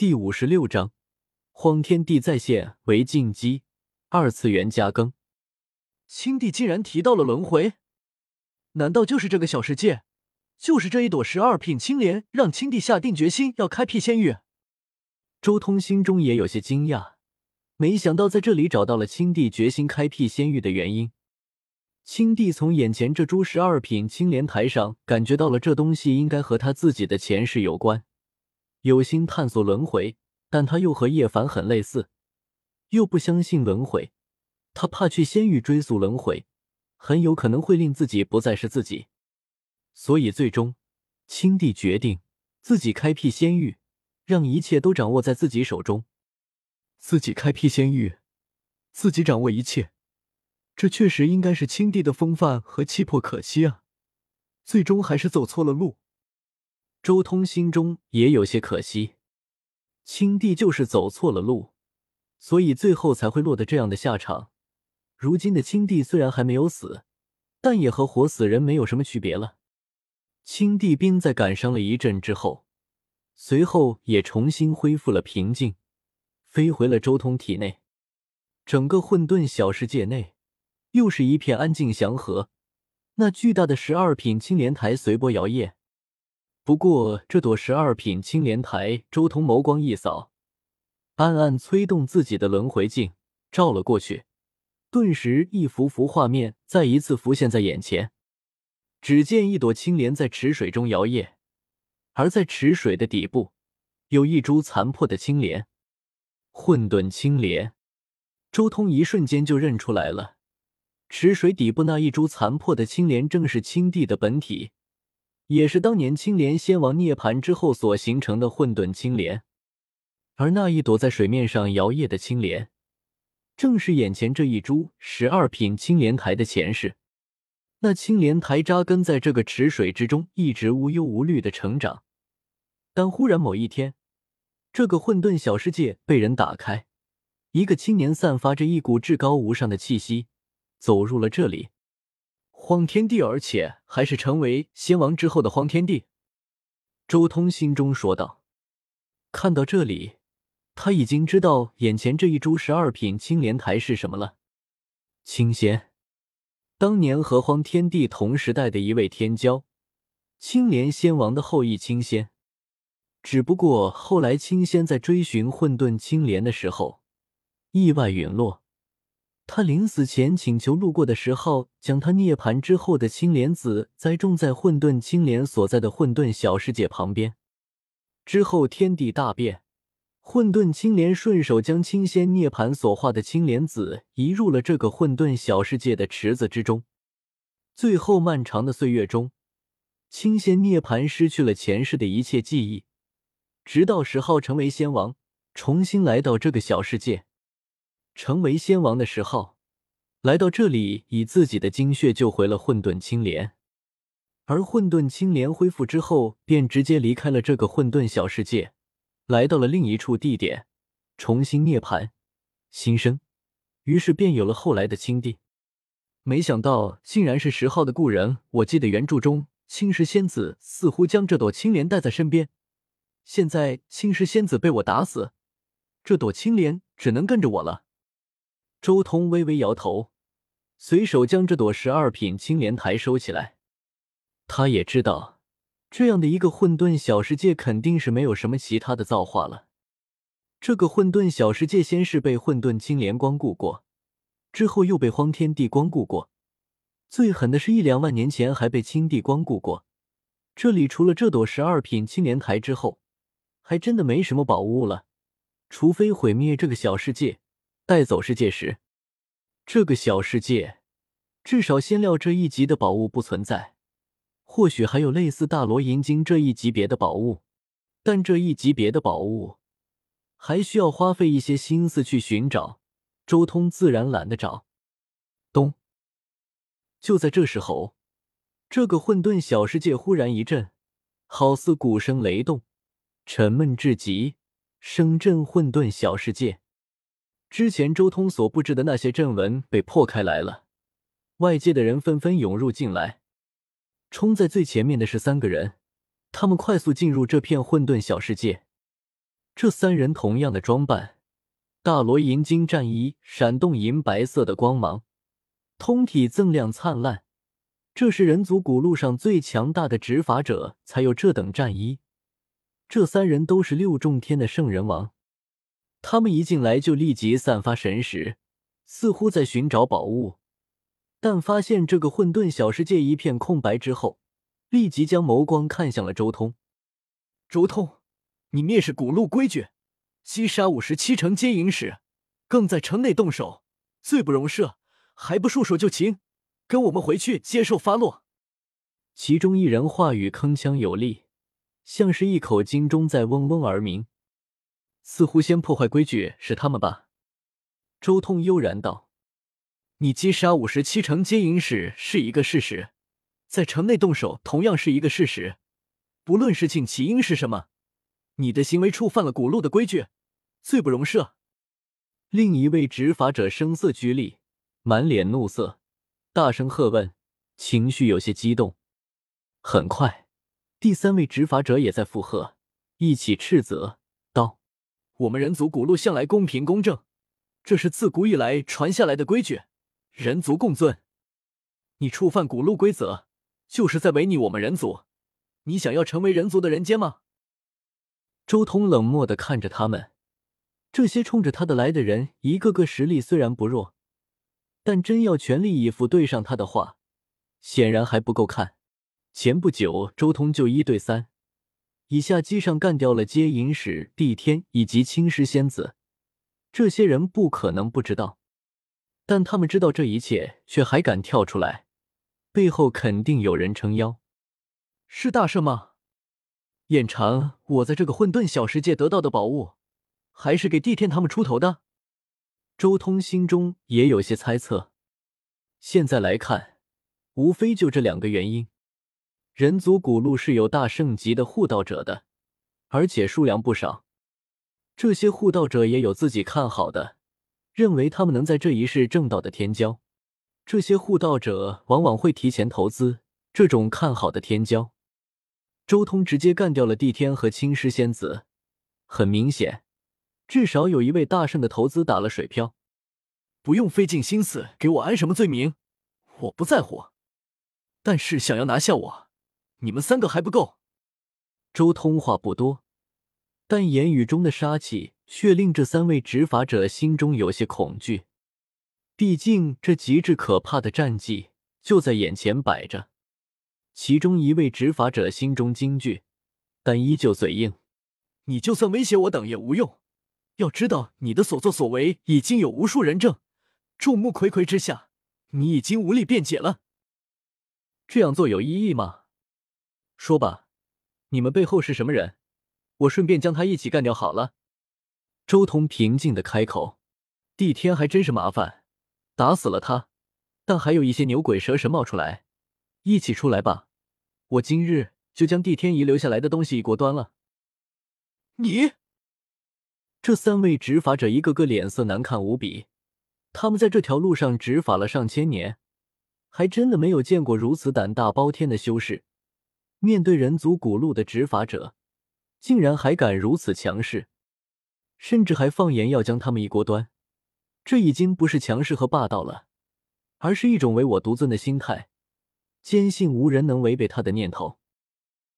第五十六章，荒天地再现为进击，二次元加更。青帝竟然提到了轮回，难道就是这个小世界，就是这一朵十二品青莲，让青帝下定决心要开辟仙域？周通心中也有些惊讶，没想到在这里找到了青帝决心开辟仙域的原因。青帝从眼前这株十二品青莲台上感觉到了，这东西应该和他自己的前世有关。有心探索轮回，但他又和叶凡很类似，又不相信轮回。他怕去仙域追溯轮回，很有可能会令自己不再是自己。所以最终，青帝决定自己开辟仙域，让一切都掌握在自己手中。自己开辟仙域，自己掌握一切，这确实应该是青帝的风范和气魄。可惜啊，最终还是走错了路。周通心中也有些可惜，青帝就是走错了路，所以最后才会落得这样的下场。如今的青帝虽然还没有死，但也和活死人没有什么区别了。青帝兵在感伤了一阵之后，随后也重新恢复了平静，飞回了周通体内。整个混沌小世界内，又是一片安静祥和。那巨大的十二品青莲台随波摇曳。不过，这朵十二品青莲台，周通眸光一扫，暗暗催动自己的轮回镜，照了过去。顿时，一幅幅画面再一次浮现在眼前。只见一朵青莲在池水中摇曳，而在池水的底部，有一株残破的青莲——混沌青莲。周通一瞬间就认出来了，池水底部那一株残破的青莲，正是青帝的本体。也是当年青莲仙王涅槃之后所形成的混沌青莲，而那一朵在水面上摇曳的青莲，正是眼前这一株十二品青莲台的前世。那青莲台扎根在这个池水之中，一直无忧无虑的成长。但忽然某一天，这个混沌小世界被人打开，一个青年散发着一股至高无上的气息，走入了这里。荒天帝，而且还是成为仙王之后的荒天帝。周通心中说道。看到这里，他已经知道眼前这一株十二品青莲台是什么了。青仙，当年和荒天帝同时代的一位天骄，青莲仙王的后裔青仙。只不过后来青仙在追寻混沌青莲的时候，意外陨落。他临死前请求路过的石昊将他涅槃之后的青莲子栽种在混沌青莲所在的混沌小世界旁边。之后天地大变，混沌青莲顺手将青仙涅槃所化的青莲子移入了这个混沌小世界的池子之中。最后漫长的岁月中，青仙涅槃失去了前世的一切记忆，直到石昊成为仙王，重新来到这个小世界。成为仙王的时候，来到这里，以自己的精血救回了混沌青莲。而混沌青莲恢复之后，便直接离开了这个混沌小世界，来到了另一处地点，重新涅槃新生。于是便有了后来的青帝。没想到竟然是十号的故人。我记得原著中青石仙子似乎将这朵青莲带在身边，现在青石仙子被我打死，这朵青莲只能跟着我了。周通微微摇头，随手将这朵十二品青莲台收起来。他也知道，这样的一个混沌小世界肯定是没有什么其他的造化了。这个混沌小世界先是被混沌青莲光顾过，之后又被荒天帝光顾过，最狠的是一两万年前还被青帝光顾过。这里除了这朵十二品青莲台之后，还真的没什么宝物了，除非毁灭这个小世界。带走世界时，这个小世界至少仙料这一级的宝物不存在，或许还有类似大罗银晶这一级别的宝物，但这一级别的宝物还需要花费一些心思去寻找，周通自然懒得找。咚！就在这时候，这个混沌小世界忽然一震，好似鼓声雷动，沉闷至极，声震混沌小世界。之前周通所布置的那些阵纹被破开来了，外界的人纷纷涌入进来。冲在最前面的是三个人，他们快速进入这片混沌小世界。这三人同样的装扮，大罗银金战衣闪动银白色的光芒，通体锃亮灿烂。这是人族古路上最强大的执法者才有这等战衣。这三人都是六重天的圣人王，他们一进来就立即散发神识，似乎在寻找宝物。但发现这个混沌小世界一片空白之后，立即将眸光看向了周通。周通，你蔑视古路规矩，击杀五十七城接引使，更在城内动手，罪不容赦，还不束手就擒！跟我们回去接受发落。其中一人话语铿锵有力，像是一口金钟在嗡嗡而鸣。似乎先破坏规矩是他们吧？周通悠然道：“你击杀五十七城接引使是一个事实，在城内动手同样是一个事实。不论事情起因是什么，你的行为触犯了古路的规矩，罪不容赦。”另一位执法者声色俱厉，满脸怒色。大声喝问，情绪有些激动。很快，第三位执法者也在附和，一起斥责：“我们人族古路向来公平公正，这是自古以来传下来的规矩，人族共尊。你触犯古路规则，就是在违逆我们人族。你想要成为人族的人间吗？”周通冷漠的看着他们，这些冲着他的来的人，一个个实力虽然不弱。但真要全力以赴对上他的话，显然还不够看。前不久，周通就一对三，以下机上干掉了接引使帝天以及青狮仙子。这些人不可能不知道，但他们知道这一切，却还敢跳出来，背后肯定有人撑腰。是大圣吗？眼馋我在这个混沌小世界得到的宝物，还是给帝天他们出头的？周通心中也有些猜测，现在来看，无非就这两个原因：人族古路是有大圣级的护道者的，而且数量不少。这些护道者也有自己看好的，认为他们能在这一世挣到的天骄。这些护道者往往会提前投资这种看好的天骄。周通直接干掉了帝天和青狮仙子，很明显。至少有一位大圣的投资打了水漂，不用费尽心思给我安什么罪名，我不在乎。但是想要拿下我，你们三个还不够。周通话不多，但言语中的杀气却令这三位执法者心中有些恐惧。毕竟这极致可怕的战绩就在眼前摆着。其中一位执法者心中惊惧，但依旧嘴硬：“你就算威胁我等也无用。”要知道，你的所作所为已经有无数人证，众目睽睽之下，你已经无力辩解了。这样做有意义吗？说吧，你们背后是什么人？我顺便将他一起干掉好了。周通平静的开口。帝天还真是麻烦，打死了他，但还有一些牛鬼蛇神冒出来，一起出来吧。我今日就将帝天遗留下来的东西一锅端了。你。这三位执法者一个个脸色难看无比，他们在这条路上执法了上千年，还真的没有见过如此胆大包天的修士。面对人族古路的执法者，竟然还敢如此强势，甚至还放言要将他们一锅端。这已经不是强势和霸道了，而是一种唯我独尊的心态，坚信无人能违背他的念头。